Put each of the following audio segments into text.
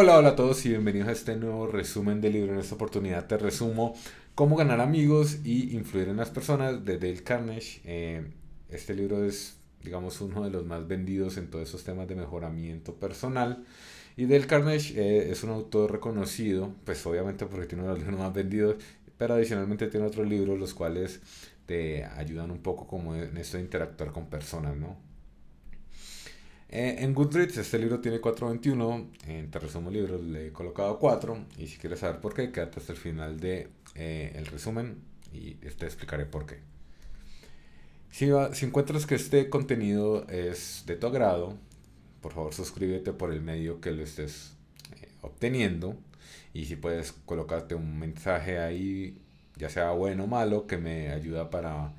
Hola, hola a todos y bienvenidos a este nuevo resumen del libro. En esta oportunidad te resumo cómo ganar amigos y influir en las personas de Dale Carnegie. Eh, este libro es, digamos, uno de los más vendidos en todos esos temas de mejoramiento personal. Y Dale Carnegie eh, es un autor reconocido, pues obviamente porque tiene uno de los libros más vendidos, pero adicionalmente tiene otros libros los cuales te ayudan un poco como en esto de interactuar con personas, ¿no? Eh, en Goodreads este libro tiene 4.21, en Te resumo libros le he colocado 4 y si quieres saber por qué, quédate hasta el final de, eh, resumen y te explicaré por qué. Si, si encuentras que este contenido es de tu agrado, por favor suscríbete por el medio que lo estés eh, obteniendo y si puedes colocarte un mensaje ahí, ya sea bueno o malo, que me ayuda para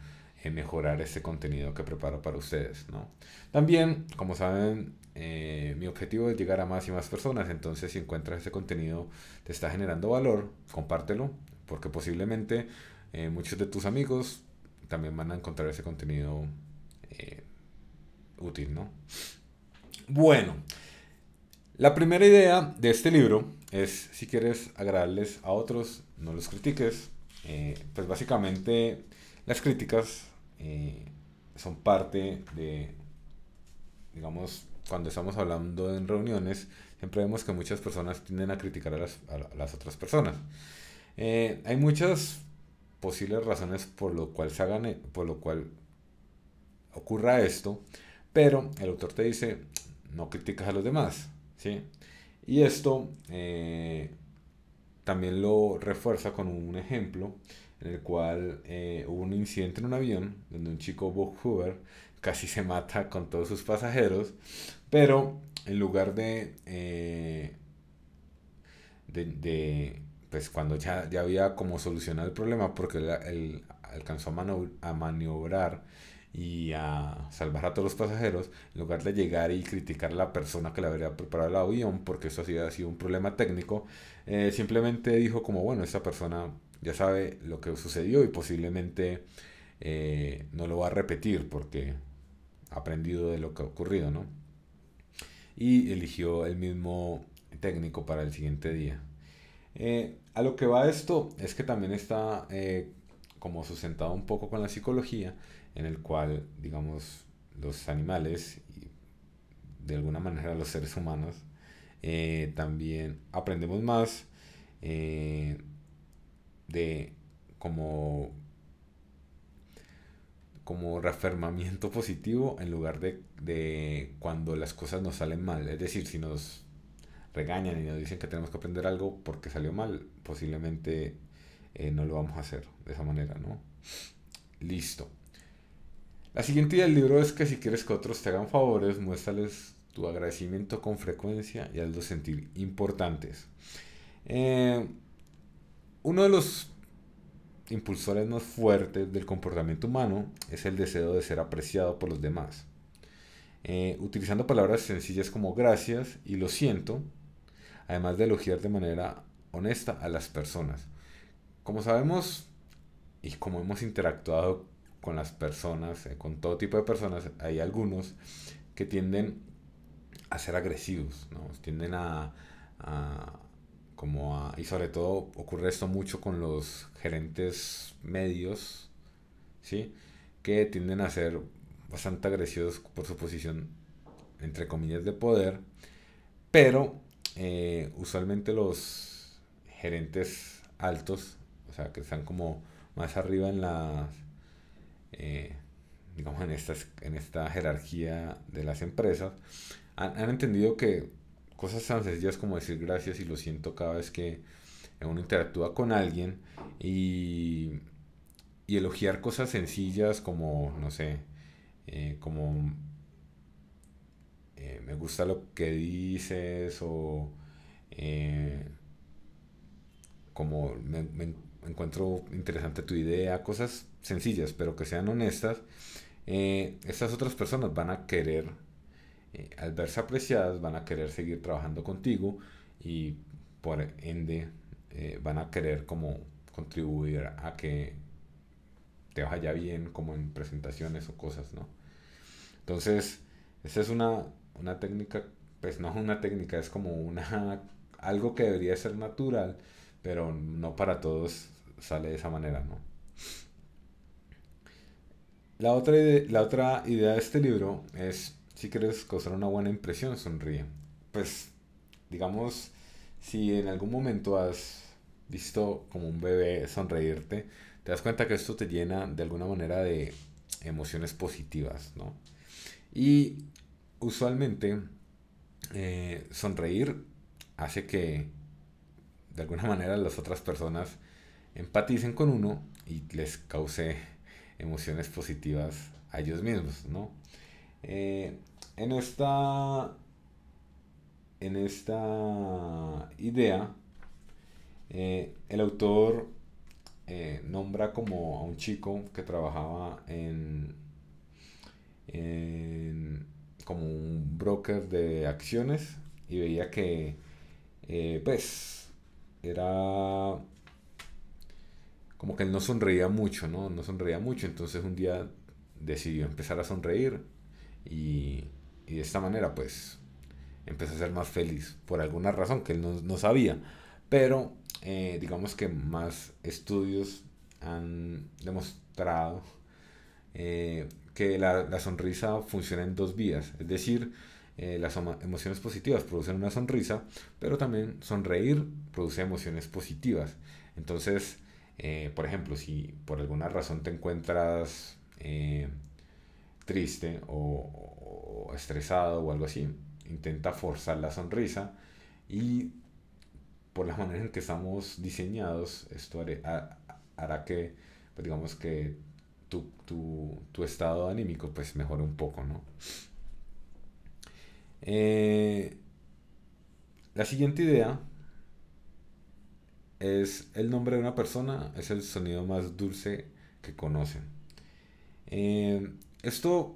mejorar este contenido que preparo para ustedes. ¿no? También, como saben, eh, mi objetivo es llegar a más y más personas, entonces si encuentras este contenido te está generando valor, compártelo, porque posiblemente eh, muchos de tus amigos también van a encontrar ese contenido eh, útil. ¿no? Bueno, la primera idea de este libro es si quieres agradarles a otros, no los critiques. pues básicamente las críticas eh, son parte de, digamos, cuando estamos hablando en reuniones, siempre vemos que muchas personas tienden a criticar a las, otras personas. Eh, hay muchas posibles razones por lo cual se hagan, por lo cual ocurra esto, pero el autor te dice, no criticas a los demás, ¿sí? Y esto eh, también lo refuerza con un ejemplo en el cual eh, hubo un incidente en un avión donde un chico Bob Hoover casi se mata con todos sus pasajeros, pero en lugar de, eh, de, pues cuando ya, ya, había como solucionado el problema, porque él, alcanzó a, maniobrar y a salvar a todos los pasajeros, en lugar de llegar y criticar a la persona que le habría preparado el avión, porque eso había sido un problema técnico, eh, simplemente dijo como, bueno, esa persona ya sabe lo que sucedió y posiblemente eh, no lo va a repetir porque ha aprendido de lo que ha ocurrido, ¿no? Y eligió el mismo técnico para el siguiente día. Eh, a lo que va esto es que también está eh, como sustentado un poco con la psicología, en el cual, digamos, los animales y de alguna manera los seres humanos también aprendemos más de como como reafirmamiento positivo en lugar de, cuando las cosas nos salen mal. Es decir, si nos regañan y nos dicen que tenemos que aprender algo porque salió mal, posiblemente eh, no lo vamos a hacer de esa manera, ¿no? Listo. La siguiente idea del libro es que si quieres que otros te hagan favores, muéstrales tu agradecimiento con frecuencia y hazlos sentir importantes. Eh, uno de los impulsores más fuertes del comportamiento humano es el deseo de ser apreciado por los demás. Eh, utilizando palabras sencillas como gracias y lo siento, además de elogiar de manera honesta a las personas. Como sabemos y como hemos interactuado con las personas, eh, con todo tipo de personas, hay algunos que tienden a ser agresivos, ¿no? tienden a como y sobre todo ocurre esto mucho con los gerentes medios, ¿sí? Que tienden a ser bastante agresivos por su posición, entre comillas, de poder, pero eh, usualmente los gerentes altos, o sea, que están como más arriba en las, eh, digamos, en, estas, en esta jerarquía de las empresas, han entendido que cosas tan sencillas como decir gracias y lo siento cada vez que uno interactúa con alguien y, y elogiar cosas sencillas como, no sé, eh, como eh, me gusta lo que dices o eh, como me, me, encuentro interesante tu idea, cosas sencillas pero que sean honestas, estas otras personas van a querer eh, al verse apreciadas van a querer seguir trabajando contigo y por ende eh, van a querer como contribuir a que te vaya bien como en presentaciones o cosas, ¿no? Entonces, esta es una, una técnica, pues no es una técnica, es como una algo que debería ser natural, pero no para todos sale de esa manera, ¿no? La otra, la otra idea de este libro es, si quieres causar una buena impresión, sonríe. Pues, digamos, si en algún momento has visto como un bebé sonreírte, te das cuenta que esto te llena de alguna manera de emociones positivas, ¿no? Y usualmente eh, sonreír hace que de alguna manera las otras personas empaticen con uno y les cause emociones positivas a ellos mismos, ¿no? Eh, en esta en esta idea eh, el autor eh, nombra como a un chico que trabajaba en, en como un broker de acciones y veía que pues era como que él no sonreía mucho, ¿no? No sonreía mucho, entonces un día decidió empezar a sonreír y, y de esta manera pues empezó a ser más feliz por alguna razón que él no, no sabía. Pero eh, digamos que más estudios han demostrado eh, que la, la, sonrisa funciona en dos vías. Es decir, eh, las emociones positivas producen una sonrisa, pero también sonreír produce emociones positivas. Entonces, por ejemplo, si por alguna razón te encuentras triste o, estresado o algo así, intenta forzar la sonrisa y por la manera en que estamos diseñados, esto hará, que, pues, digamos que tu, tu, estado anímico pues mejore un poco, ¿no? Eh, la siguiente idea es el nombre de una persona, es el sonido más dulce que conocen. Eh, esto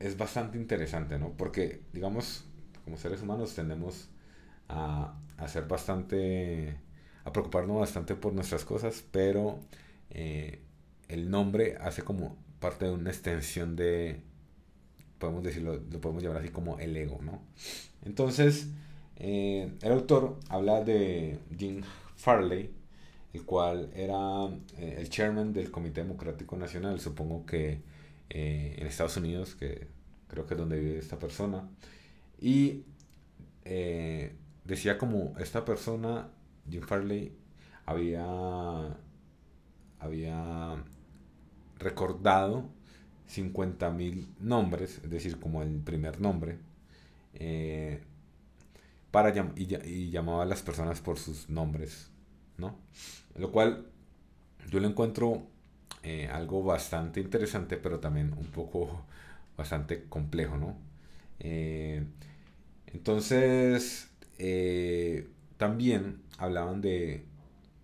es bastante interesante, ¿no? Porque, digamos, como seres humanos tendemos a, ser bastante, a preocuparnos bastante por nuestras cosas, pero eh, el nombre hace como parte de una extensión de, podemos decirlo, lo podemos llamar así como el ego, ¿no? Entonces, eh, el autor habla de Jim Farley, el cual era eh, el chairman del Comité Democrático Nacional, supongo que eh, en Estados Unidos, que creo que es donde vive esta persona, y eh, decía como esta persona, Jim Farley, había, había recordado 50.000 nombres, es decir, como el primer nombre, para y, y, llamaba a las personas por sus nombres ¿no? Lo cual yo lo encuentro eh, algo bastante interesante, pero también un poco bastante complejo, ¿no? Eh, entonces, eh, también hablaban de,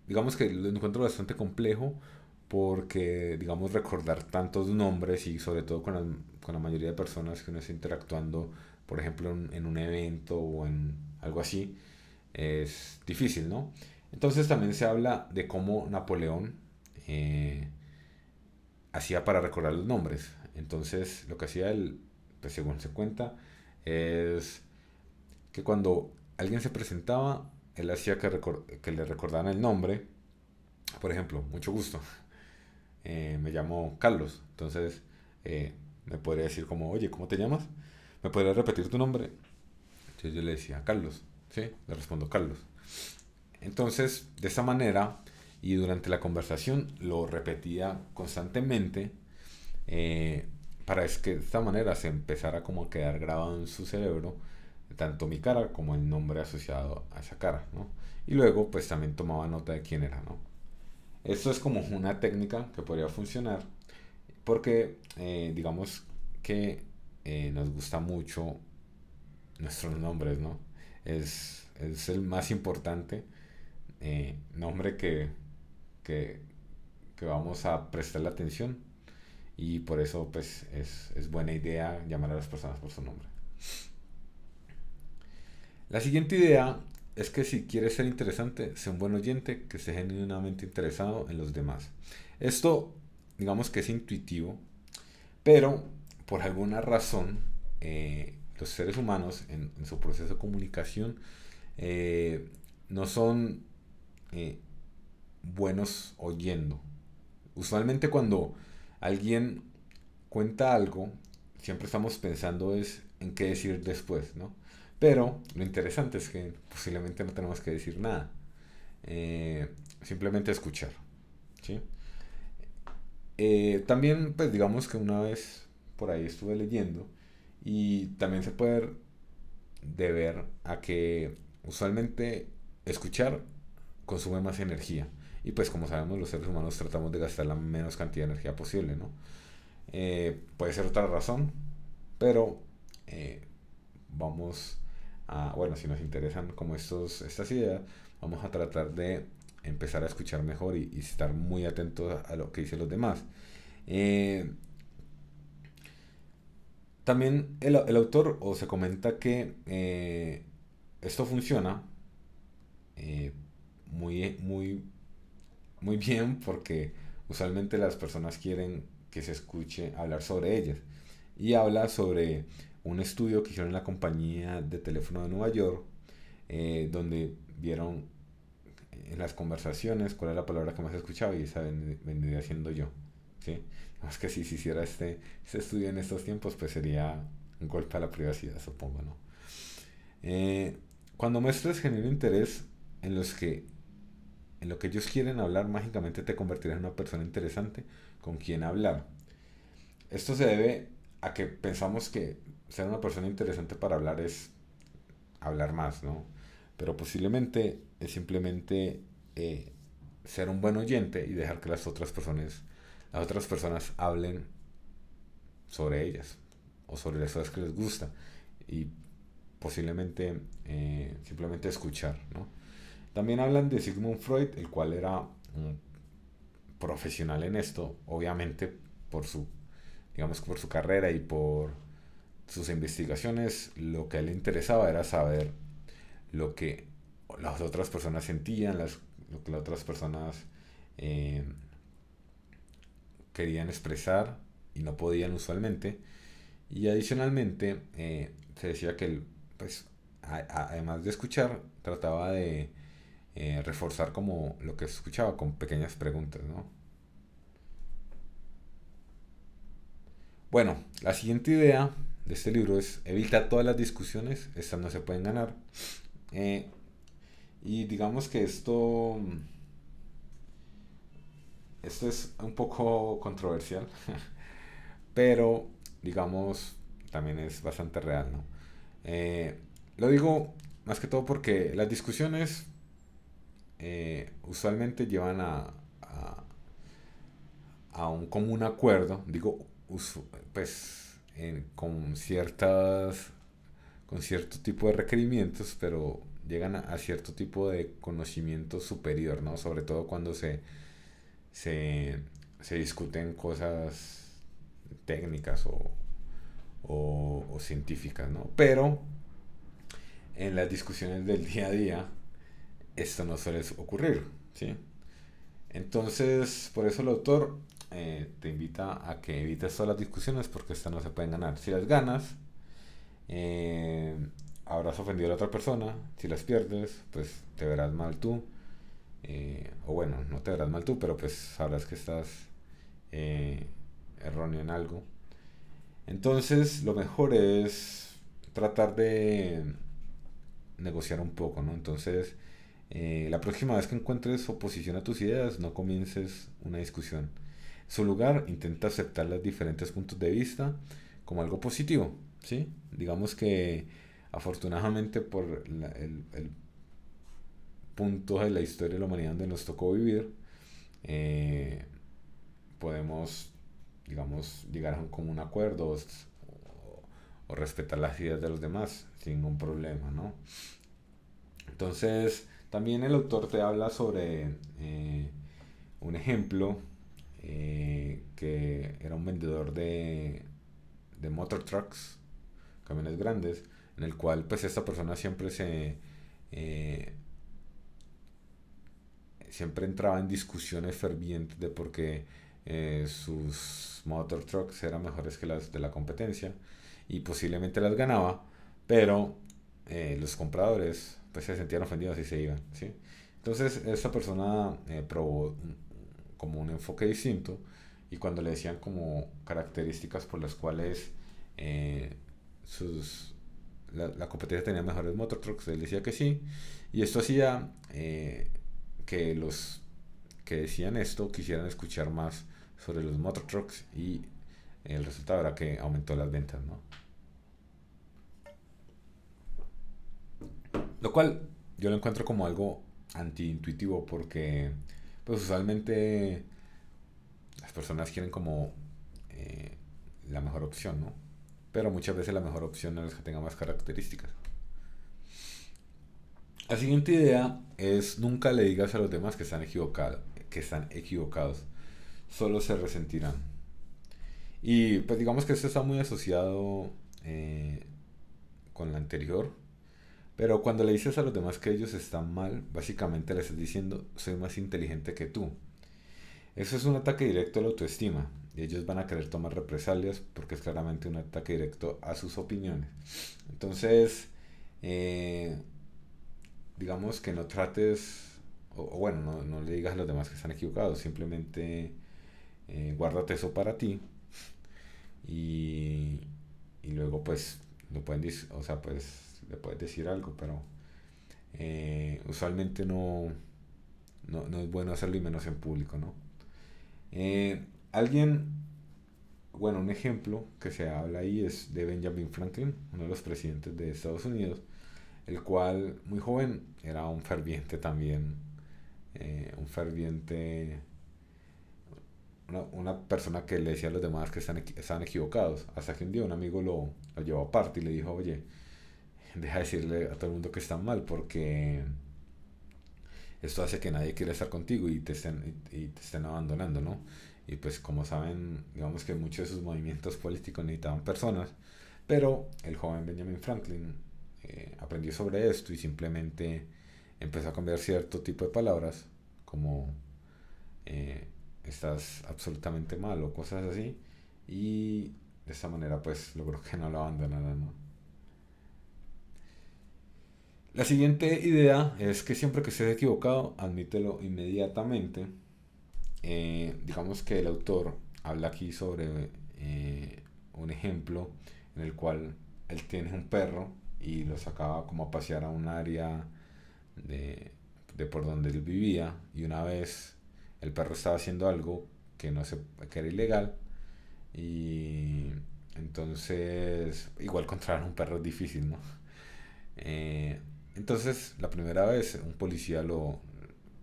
digamos que lo encuentro bastante complejo porque, digamos, recordar tantos nombres y sobre todo con la, con la mayoría de personas que uno está interactuando, por ejemplo, en, un evento o en algo así, es difícil, ¿no? Entonces también se habla de cómo Napoleón hacía para recordar los nombres. Entonces lo que hacía él, pues según se cuenta, es que cuando alguien se presentaba, él hacía que, que le recordaran el nombre. Por ejemplo, mucho gusto. Eh, me llamo Carlos. Entonces eh, me podría decir como, oye, ¿cómo te llamas? ¿Me podrías repetir tu nombre? Entonces yo le decía, Carlos. Sí, le respondo Carlos. Entonces, de esa manera, y durante la conversación lo repetía constantemente, eh, para que de esta manera se empezara como a quedar grabado en su cerebro, tanto mi cara como el nombre asociado a esa cara, ¿no? Y luego, pues también tomaba nota de quién era, ¿no? Esto es como una técnica que podría funcionar, porque eh, digamos que eh, nos gusta mucho nuestros nombres, ¿no? Es, es el más importante eh, nombre que, que, vamos a prestarle atención y por eso pues es, es buena idea llamar a las personas por su nombre. La siguiente idea es que si quieres ser interesante, sea un buen oyente que esté genuinamente interesado en los demás. Esto, digamos que es intuitivo, pero por alguna razón, eh, los seres humanos en, en, su proceso de comunicación eh, no son eh, buenos oyendo. Usualmente cuando alguien cuenta algo, siempre estamos pensando es en qué decir después, ¿no? Pero lo interesante es que posiblemente no tenemos que decir nada. Eh, simplemente escuchar. ¿sí? Eh, también, pues digamos que una vez por ahí estuve leyendo y también se puede deber a que usualmente escuchar consume más energía. Y pues como sabemos los seres humanos tratamos de gastar la menos cantidad de energía posible, ¿no? Eh, puede ser otra razón, pero vamos bueno, si nos interesan como estos, estas ideas, vamos a tratar de empezar a escuchar mejor y, estar muy atentos a, lo que dicen los demás. Eh, también el, autor o se comenta que eh, esto funciona eh, muy, muy, muy bien porque usualmente las personas quieren que se escuche hablar sobre ellas. Y habla sobre un estudio que hicieron en la compañía de teléfono de Nueva York, eh, donde vieron en las conversaciones cuál es la palabra que más escuchaba y esa vendría siendo yo. ¿sí? Más que si se hiciera este, este, estudio en estos tiempos, pues sería un golpe a la privacidad, supongo, ¿no? Eh, cuando muestres genuino interés en los que en lo que ellos quieren hablar, mágicamente te convertirás en una persona interesante con quien hablar. Esto se debe a que pensamos que ser una persona interesante para hablar es hablar más, ¿no? Pero posiblemente es simplemente eh, ser un buen oyente y dejar que las otras personas, las otras personas hablen sobre ellas o sobre las cosas que les gusta y posiblemente eh, simplemente escuchar, ¿no? También hablan de Sigmund Freud, el cual era un profesional en esto, obviamente por su, digamos, por su carrera y por sus investigaciones lo que a él le interesaba era saber lo que las otras personas sentían, las, lo que las otras personas eh, querían expresar y no podían usualmente. Y adicionalmente eh, se decía que él, pues, además de escuchar, trataba de eh, reforzar como lo que escuchaba con pequeñas preguntas, ¿no? Bueno, la siguiente idea de este libro es evita todas las discusiones, estas no se pueden ganar. Eh, y digamos que esto, esto es un poco controversial, pero digamos también es bastante real. ¿no? Eh, lo digo más que todo porque las discusiones eh, usualmente llevan a, a, a, un común acuerdo, digo, pues con ciertas con cierto tipo de requerimientos, pero llegan a, cierto tipo de conocimiento superior, ¿no? Sobre todo cuando se, se, discuten cosas técnicas o, o, científicas, ¿no? Pero en las discusiones del día a día esto no suele ocurrir, ¿sí? Entonces, por eso el autor eh, te invita a que evites todas las discusiones porque estas no se pueden ganar. Si las ganas, eh, habrás ofendido a la otra persona. Si las pierdes, pues te verás mal tú. Eh, o bueno, no te verás mal tú, pero pues sabrás que estás erróneo en algo. Entonces, lo mejor es tratar de negociar un poco, ¿no? Entonces, la próxima vez que encuentres oposición a tus ideas, no comiences una discusión su lugar, intenta aceptar los diferentes puntos de vista como algo positivo, ¿sí? Digamos que afortunadamente por el, punto de la historia de la humanidad donde nos tocó vivir, eh, podemos, digamos, llegar a un común acuerdo o, respetar las ideas de los demás sin ningún problema, ¿no? Entonces, también el autor te habla sobre eh, un ejemplo eh, que era un vendedor de, de motor trucks, camiones grandes, en el cual pues esta persona siempre se... Eh, siempre entraba en discusiones fervientes de por qué sus motor trucks eran mejores que las de la competencia y posiblemente las ganaba, pero los compradores pues se sentían ofendidos y se iban, ¿sí? Entonces esta persona eh, probó como un enfoque distinto y cuando le decían como características por las cuales eh, sus, la, competencia tenía mejores motor trucks, él decía que sí y esto hacía eh, que los que decían esto quisieran escuchar más sobre los motor trucks y el resultado era que aumentó las ventas, ¿no? Lo cual yo lo encuentro como algo antiintuitivo porque pues usualmente las personas quieren como eh, la mejor opción, ¿no? Pero muchas veces la mejor opción es que tenga más características. La siguiente idea es nunca le digas a los demás que están equivocados, que están equivocados, solo se resentirán. Y pues digamos que esto está muy asociado eh, con la anterior, pero cuando le dices a los demás que ellos están mal, básicamente le estás diciendo, soy más inteligente que tú. Eso es un ataque directo a la autoestima y ellos van a querer tomar represalias porque es claramente un ataque directo a sus opiniones. Entonces, eh, digamos que no trates, o, bueno, no, le digas a los demás que están equivocados, simplemente eh, guárdate eso para ti y, y luego pues lo pueden o sea, pues le puedes decir algo, pero eh, usualmente no, no, es bueno hacerlo y menos en público, ¿no? Eh, alguien, bueno, un ejemplo que se habla ahí es de Benjamin Franklin, uno de los presidentes de Estados Unidos, el cual muy joven era un ferviente también, eh, un ferviente, una, persona que le decía a los demás que están, estaban equivocados, hasta que un día un amigo lo, lo llevó aparte y le dijo, oye, deja de decirle a todo el mundo que están mal porque esto hace que nadie quiera estar contigo y te estén, y, te estén abandonando, ¿no? Y pues como saben, digamos que muchos de sus movimientos políticos necesitaban personas, pero el joven Benjamin Franklin eh, aprendió sobre esto y simplemente empezó a cambiar cierto tipo de palabras como eh, estás absolutamente mal o cosas así y de esta manera pues logró que no lo abandonaran, ¿no? La siguiente idea es que siempre que estés equivocado, admítelo inmediatamente. Eh, digamos que el autor habla aquí sobre eh, un ejemplo en el cual él tiene un perro y lo sacaba como a pasear a un área de, de por donde él vivía y una vez el perro estaba haciendo algo que no se que era ilegal y entonces igual encontrar un perro es difícil no eh, entonces, la primera vez un policía lo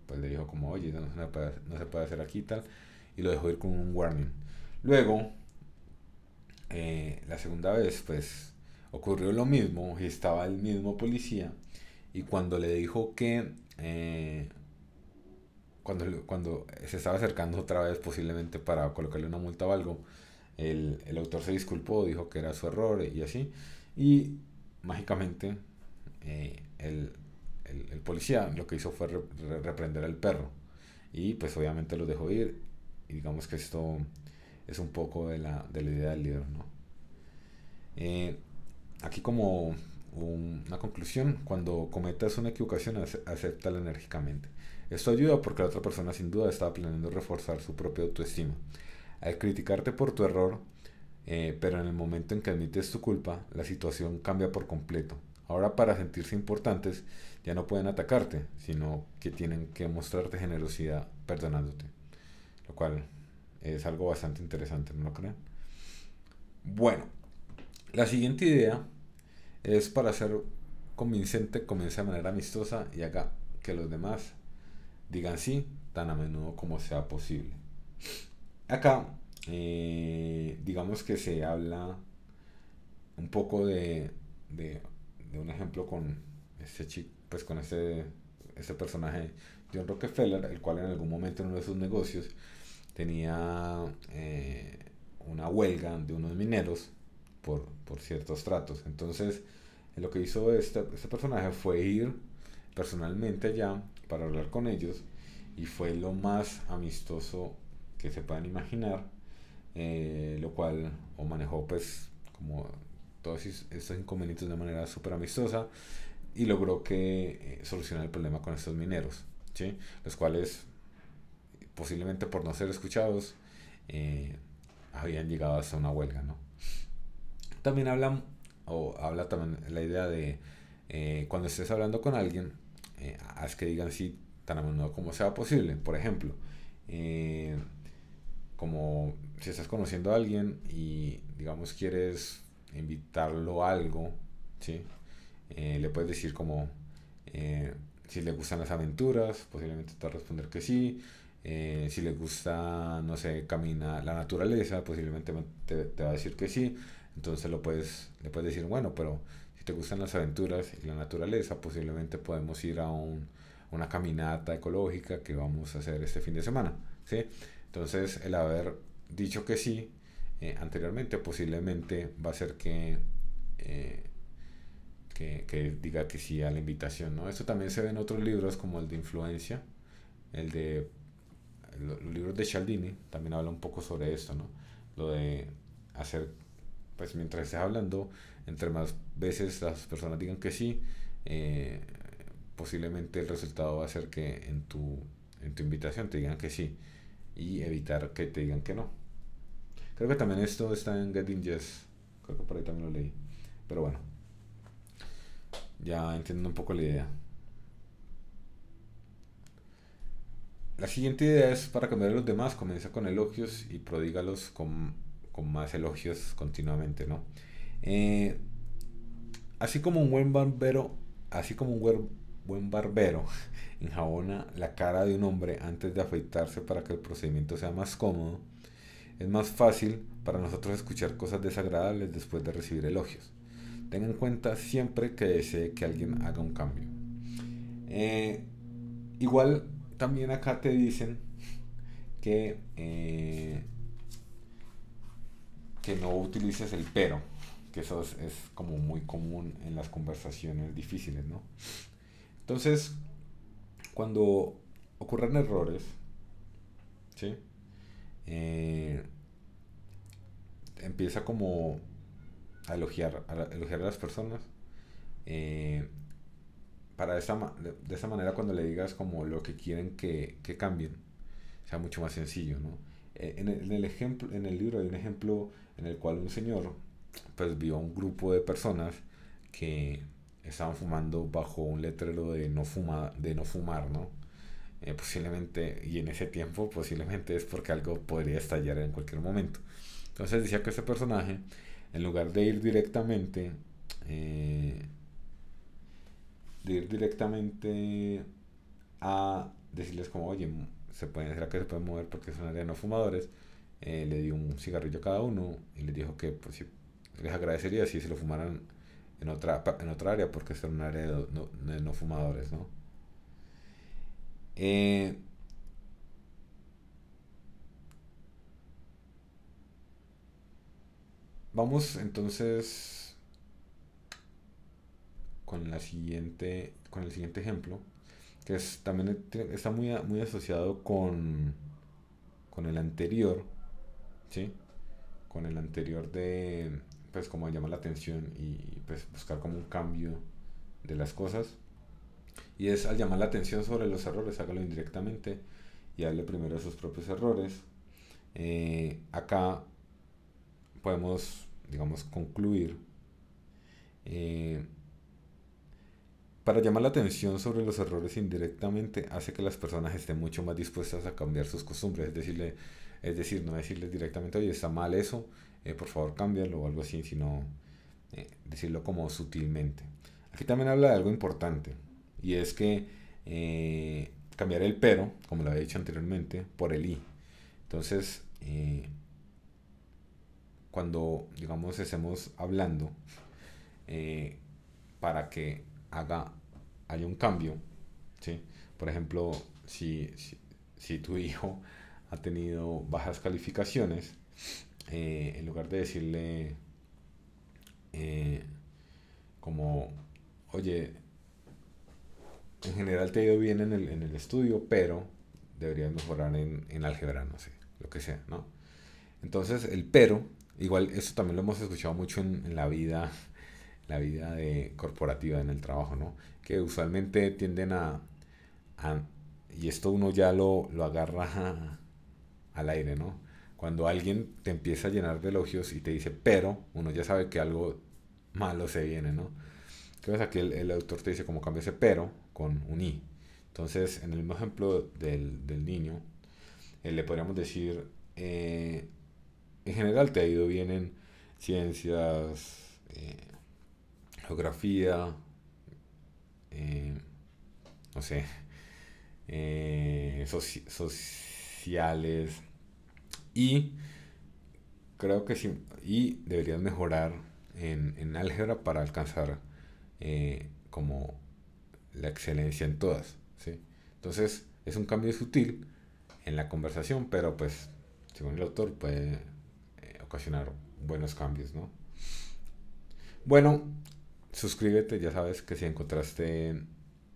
pues le dijo como, oye, no, se puede, no hacer aquí tal, y lo dejó ir con un warning. Luego, eh, la segunda vez, pues ocurrió lo mismo y estaba el mismo policía y cuando le dijo que eh, cuando, cuando se estaba acercando otra vez posiblemente para colocarle una multa o algo, el, el autor se disculpó, dijo que era su error y así, y mágicamente eh, el, el, policía lo que hizo fue reprender al perro. Y pues obviamente lo dejó ir. Y digamos que esto es un poco de la, de la idea del libro ¿no? Eh, aquí como una conclusión cuando cometas una equivocación acéptala enérgicamente. Esto ayuda porque la otra persona sin duda estaba planeando reforzar su propia autoestima. Al criticarte por tu error eh, pero en el momento en que admites tu culpa la situación cambia por completo Ahora para sentirse importantes ya no pueden atacarte, sino que tienen que mostrarte generosidad perdonándote. Lo cual es algo bastante interesante, ¿no lo creen? Bueno, la siguiente idea es para ser convincente, comience de manera amistosa y haga que los demás digan sí tan a menudo como sea posible. Acá, eh, digamos que se habla un poco de, de de un ejemplo con este chico, pues con este, personaje, John Rockefeller, el cual en algún momento en uno de sus negocios tenía eh, una huelga de unos mineros por, por, ciertos tratos. Entonces, lo que hizo este, este personaje fue ir personalmente allá para hablar con ellos y fue lo más amistoso que se puedan imaginar, eh, lo cual o manejó pues como todos estos inconvenientes de manera súper amistosa. y logró que solucionar el problema con estos mineros, ¿sí? los cuales posiblemente por no ser escuchados habían llegado hasta una huelga. ¿no? También hablan, o habla también la idea de cuando estés hablando con alguien, haz que digan sí tan a menudo como sea posible. Por ejemplo, eh, como si estás conociendo a alguien y digamos quieres invitarlo a algo, ¿sí? Eh, le puedes decir como eh, si le gustan las aventuras, posiblemente te va a responder que sí. si le gusta, no sé, camina la naturaleza, posiblemente te, te, va a decir que sí. Entonces lo puedes, le puedes decir, bueno, pero si te gustan las aventuras y la naturaleza, posiblemente podemos ir a un una caminata ecológica que vamos a hacer este fin de semana. ¿sí? Entonces, el haber dicho que sí eh, anteriormente posiblemente va a ser que, eh, que, que, diga que sí a la invitación. ¿no? Esto también se ve en otros libros como el de Influencia, el de los libros de Cialdini también habla un poco sobre esto, ¿no? Lo de hacer, pues mientras estés hablando, entre más veces las personas digan que sí, eh, posiblemente el resultado va a ser que en tu, en tu invitación te digan que sí y evitar que te digan que no. Creo que también esto está en Getting Yes. Creo que por ahí también lo leí. Pero bueno. Ya entiendo un poco la idea. La siguiente idea es para cambiar a los demás. Comienza con elogios y prodígalos con, con más elogios continuamente, ¿no? Eh, así como un buen barbero, así como un buen buen barbero enjabona la cara de un hombre antes de afeitarse para que el procedimiento sea más cómodo, es más fácil para nosotros escuchar cosas desagradables después de recibir elogios. Tenga en cuenta siempre que desee que alguien haga un cambio. Eh, igual también acá te dicen que, eh, que no utilices el pero, que eso es, es, como muy común en las conversaciones difíciles, ¿no? Entonces, cuando ocurren errores, ¿sí? Eh, empieza como a elogiar, a elogiar a las personas. Eh, para esa, de esa manera cuando le digas como lo que quieren que, que cambien, sea mucho más sencillo, ¿no? Eh, en, el, en, el, ejemplo, en el libro hay un ejemplo en el cual un señor pues vio a un grupo de personas que estaban fumando bajo un letrero de no, fuma, de no fumar, ¿no? Eh, posiblemente, y en ese tiempo posiblemente es porque algo podría estallar en cualquier momento. Entonces decía que este personaje, en lugar de ir directamente, eh, de ir directamente a decirles como, oye, se pueden, ¿será que se pueden mover porque es una área de no fumadores? Eh, le dio un cigarrillo a cada uno y les dijo que pues, les agradecería si se lo fumaran en otra, en otra área, porque es un área de no, no fumadores, ¿no? Eh, vamos entonces con la siguiente con el siguiente ejemplo que es también está muy, muy asociado con con el anterior ¿sí? con el anterior de pues como llamar la atención y pues buscar como un cambio de las cosas. Y es al llamar la atención sobre los errores, hágalo indirectamente y darle primero a sus propios errores. Eh, acá podemos, digamos, concluir. Eh, para llamar la atención sobre los errores indirectamente hace que las personas estén mucho más dispuestas a cambiar sus costumbres. Es, decirle, es decir, no decirles directamente, oye, está mal eso, eh, por favor cámbialo o algo así, sino eh, decirlo como sutilmente. Aquí también habla de algo importante y es que eh, cambiar el pero, como lo había dicho anteriormente, por el i. Entonces, cuando, digamos, estemos hablando para que haga, haya un cambio. Por ejemplo, si, si, tu hijo ha tenido bajas calificaciones, eh, en lugar de decirle eh, como, oye, en general te ha ido bien en el, en el estudio, pero deberías mejorar en, en, álgebra, no sé, lo que sea, ¿no? Entonces, el pero, igual, eso también lo hemos escuchado mucho en, en la vida, la vida de corporativa en el trabajo, ¿no? Que usualmente tienden a, y esto uno ya lo, lo agarra al aire, ¿no? Cuando alguien te empieza a llenar de elogios y te dice pero, uno ya sabe que algo malo se viene, ¿no? ¿Qué pasa? Que el, autor te dice como cambia ese pero con un i. Entonces, en el mismo ejemplo del, del niño, eh, le podríamos decir, eh, en general te ha ido bien en ciencias, eh, geografía, no sé, sociales y creo que sí, y deberías mejorar en, en álgebra para alcanzar como la excelencia en todas. ¿sí? Entonces es un cambio sutil en la conversación, pero pues según el autor puede eh, ocasionar buenos cambios, ¿no? Bueno, suscríbete, ya sabes que si encontraste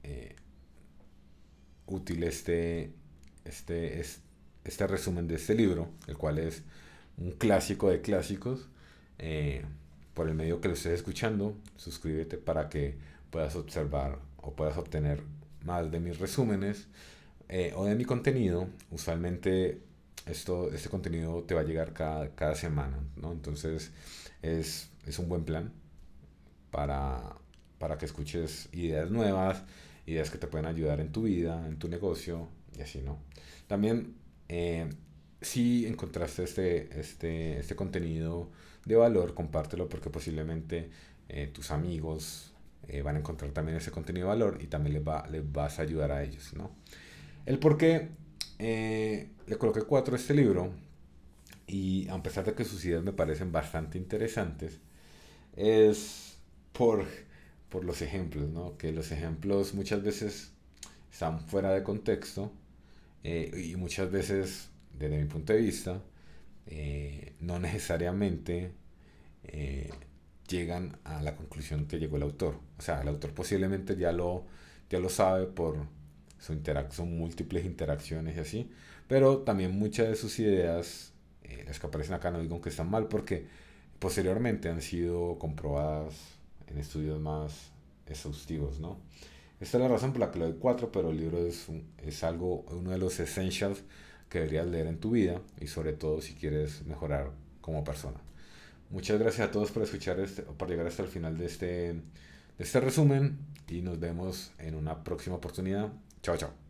eh, útil este, este, este, resumen de este libro, el cual es un clásico de clásicos, eh, por el medio que lo estés escuchando, suscríbete para que puedas observar o puedas obtener más de mis resúmenes eh, o de mi contenido. Usualmente esto, este contenido te va a llegar cada, cada semana, ¿no? Entonces es, es, un buen plan para, para que escuches ideas nuevas, ideas que te pueden ayudar en tu vida, en tu negocio y así, ¿no? También eh, si encontraste este, este, este contenido de valor, compártelo porque posiblemente eh, tus amigos eh, van a encontrar también ese contenido de valor y también les, va, les vas a ayudar a ellos, ¿no? El por qué eh, le coloqué cuatro a este libro y a pesar de que sus ideas me parecen bastante interesantes, es por, por los ejemplos, ¿no? Que los ejemplos muchas veces están fuera de contexto y muchas veces, desde mi punto de vista, no necesariamente llegan a la conclusión que llegó el autor. O sea, el autor posiblemente ya lo, ya lo sabe por su son múltiples interacciones y así, pero también muchas de sus ideas, eh, las que aparecen acá, no digo que están mal, porque posteriormente han sido comprobadas en estudios más exhaustivos, ¿no? Esta es la razón por la que le doy 4, pero el libro es, es algo, uno de los essentials que deberías leer en tu vida y sobre todo si quieres mejorar como persona. Muchas gracias a todos por escuchar este, por llegar hasta el final de este, de este resumen y nos vemos en una próxima oportunidad. Chao, chao.